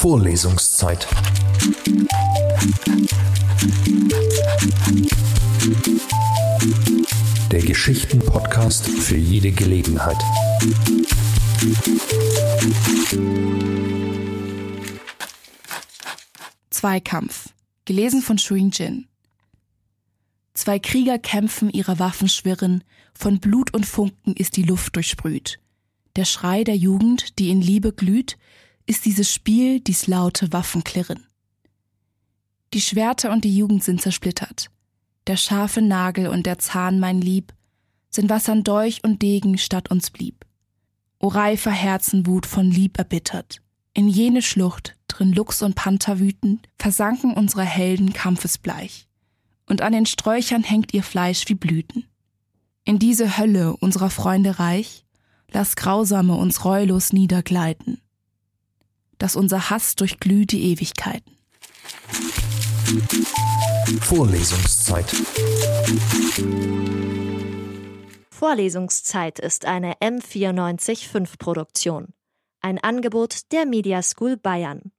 Vorlesungszeit. Der Geschichten-Podcast für jede Gelegenheit. Zweikampf. Gelesen von Shuing Jin. Zwei Krieger kämpfen, ihre Waffen schwirren, von Blut und Funken ist die Luft durchsprüht. Der Schrei der Jugend, die in Liebe glüht, ist dieses Spiel, dies laute Waffenklirren. Die Schwerter und die Jugend sind zersplittert. Der scharfe Nagel und der Zahn, mein Lieb, sind was an Dolch und Degen statt uns blieb. O reifer Herzenwut von Lieb erbittert. In jene Schlucht, drin Luchs und Panther wüten, versanken unsere Helden kampfesbleich. Und an den Sträuchern hängt ihr Fleisch wie Blüten. In diese Hölle unserer Freunde reich, lass Grausame uns reulos niedergleiten, dass unser Hass durchglüht die Ewigkeiten. Vorlesungszeit. Vorlesungszeit ist eine M945 Produktion. Ein Angebot der Media School Bayern.